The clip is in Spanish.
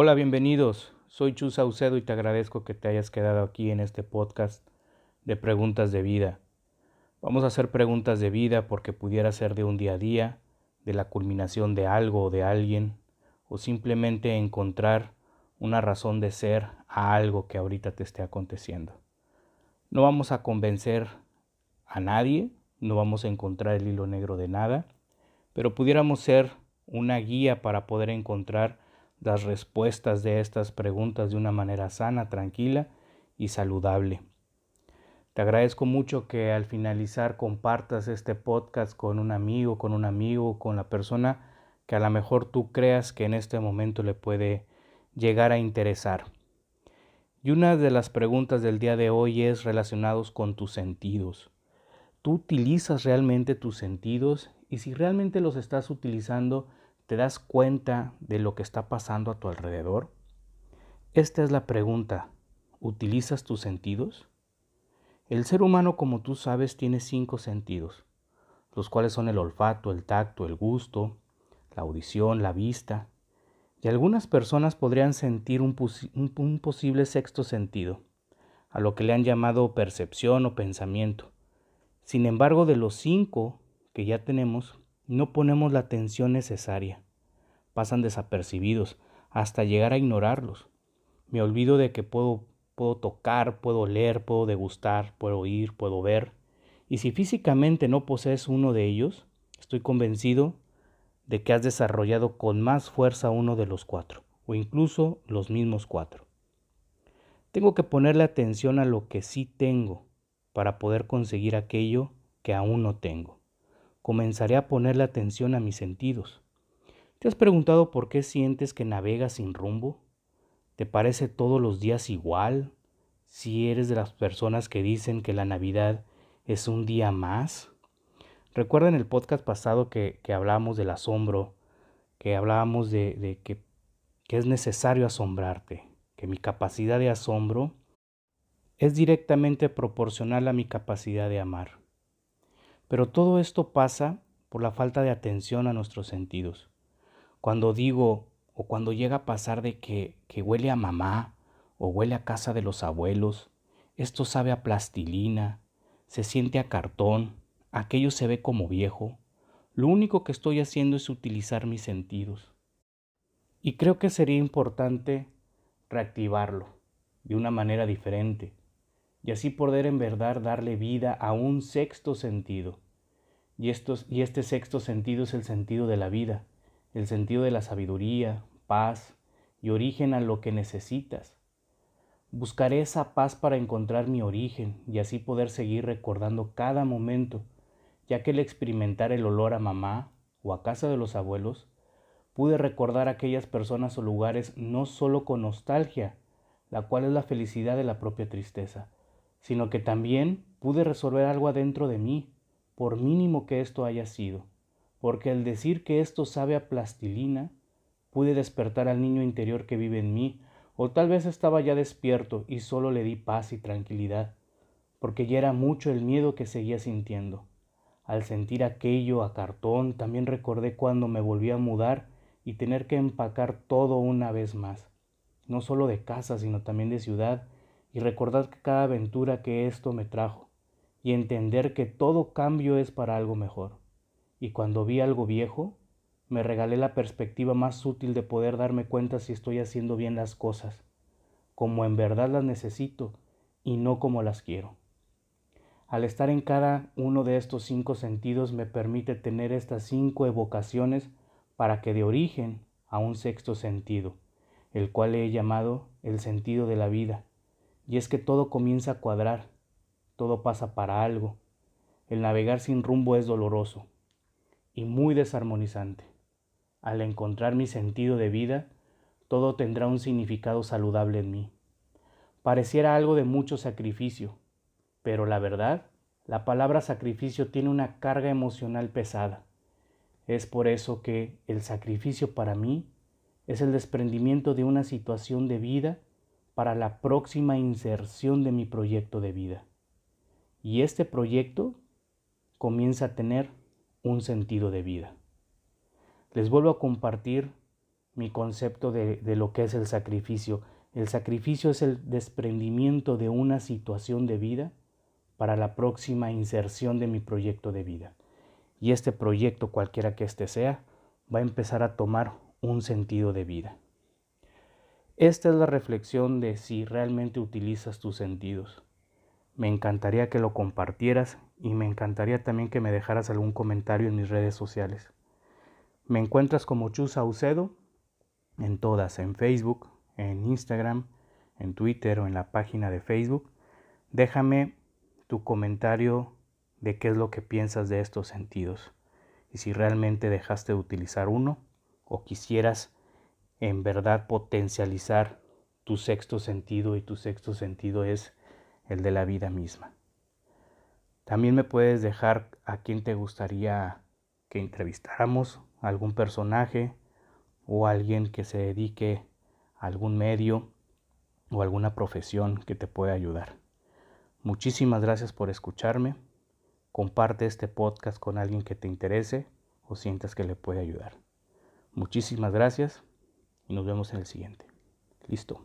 Hola, bienvenidos. Soy Chu Saucedo y te agradezco que te hayas quedado aquí en este podcast de preguntas de vida. Vamos a hacer preguntas de vida porque pudiera ser de un día a día, de la culminación de algo o de alguien, o simplemente encontrar una razón de ser a algo que ahorita te esté aconteciendo. No vamos a convencer a nadie, no vamos a encontrar el hilo negro de nada, pero pudiéramos ser una guía para poder encontrar las respuestas de estas preguntas de una manera sana, tranquila y saludable. Te agradezco mucho que al finalizar compartas este podcast con un amigo, con un amigo, con la persona que a lo mejor tú creas que en este momento le puede llegar a interesar. Y una de las preguntas del día de hoy es relacionados con tus sentidos. ¿Tú utilizas realmente tus sentidos? Y si realmente los estás utilizando, ¿Te das cuenta de lo que está pasando a tu alrededor? Esta es la pregunta. ¿Utilizas tus sentidos? El ser humano, como tú sabes, tiene cinco sentidos, los cuales son el olfato, el tacto, el gusto, la audición, la vista, y algunas personas podrían sentir un, un, posible sexto sentido, a lo que le han llamado percepción o pensamiento. Sin embargo, de los cinco que ya tenemos, no ponemos la atención necesaria. Pasan desapercibidos hasta llegar a ignorarlos. Me olvido de que puedo, puedo tocar, puedo leer, puedo degustar, puedo oír, puedo ver. Y si físicamente no posees uno de ellos, estoy convencido de que has desarrollado con más fuerza uno de los cuatro, o incluso los mismos cuatro. Tengo que ponerle atención a lo que sí tengo para poder conseguir aquello que aún no tengo comenzaré a ponerle atención a mis sentidos. ¿Te has preguntado por qué sientes que navegas sin rumbo? ¿Te parece todos los días igual? Si eres de las personas que dicen que la Navidad es un día más. Recuerda en el podcast pasado que, que hablamos del asombro, que hablábamos de, que es necesario asombrarte, que mi capacidad de asombro es directamente proporcional a mi capacidad de amar. Pero todo esto pasa por la falta de atención a nuestros sentidos. Cuando digo o cuando llega a pasar de que, que huele a mamá o huele a casa de los abuelos, esto sabe a plastilina, se siente a cartón, aquello se ve como viejo, lo único que estoy haciendo es utilizar mis sentidos. Y creo que sería importante reactivarlo de una manera diferente, y así poder en verdad darle vida a un sexto sentido. Y, estos, y este sexto sentido es el sentido de la vida, el sentido de la sabiduría, paz y origen a lo que necesitas. Buscaré esa paz para encontrar mi origen y así poder seguir recordando cada momento, ya que al experimentar el olor a mamá o a casa de los abuelos, pude recordar aquellas personas o lugares no solo con nostalgia, la cual es la felicidad de la propia tristeza, sino que también pude resolver algo adentro de mí, por mínimo que esto haya sido, porque al decir que esto sabe a plastilina, pude despertar al niño interior que vive en mí, o tal vez estaba ya despierto y solo le di paz y tranquilidad, porque ya era mucho el miedo que seguía sintiendo. Al sentir aquello a cartón, también recordé cuando me volví a mudar y tener que empacar todo una vez más, no solo de casa, sino también de ciudad, y recordar cada aventura que esto me trajo y entender que todo cambio es para algo mejor. Y cuando vi algo viejo, me regalé la perspectiva más útil de poder darme cuenta si estoy haciendo bien las cosas, como en verdad las necesito y no como las quiero. Al estar en cada uno de estos cinco sentidos me permite tener estas cinco evocaciones para que de origen a un sexto sentido, el cual he llamado el sentido de la vida, y es que todo comienza a cuadrar, todo pasa para algo. El navegar sin rumbo es doloroso y muy desarmonizante. Al encontrar mi sentido de vida, todo tendrá un significado saludable en mí. Pareciera algo de mucho sacrificio, pero la verdad, la palabra sacrificio tiene una carga emocional pesada. Es por eso que el sacrificio para mí es el desprendimiento de una situación de vida para la próxima inserción de mi proyecto de vida. Y este proyecto comienza a tener un sentido de vida. Les vuelvo a compartir mi concepto de, de lo que es el sacrificio. El sacrificio es el desprendimiento de una situación de vida para la próxima inserción de mi proyecto de vida. Y este proyecto, cualquiera que éste sea, va a empezar a tomar un sentido de vida. Esta es la reflexión de si realmente utilizas tus sentidos. Me encantaría que lo compartieras y me encantaría también que me dejaras algún comentario en mis redes sociales. Me encuentras como Chus Saucedo en todas, en Facebook, en Instagram, en Twitter o en la página de Facebook. Déjame tu comentario de qué es lo que piensas de estos sentidos y si realmente dejaste de utilizar uno o quisieras en verdad potencializar tu sexto sentido y tu sexto sentido es el de la vida misma. También me puedes dejar a quién te gustaría que entrevistáramos, algún personaje o alguien que se dedique a algún medio o alguna profesión que te pueda ayudar. Muchísimas gracias por escucharme. Comparte este podcast con alguien que te interese o sientas que le puede ayudar. Muchísimas gracias y nos vemos en el siguiente. Listo.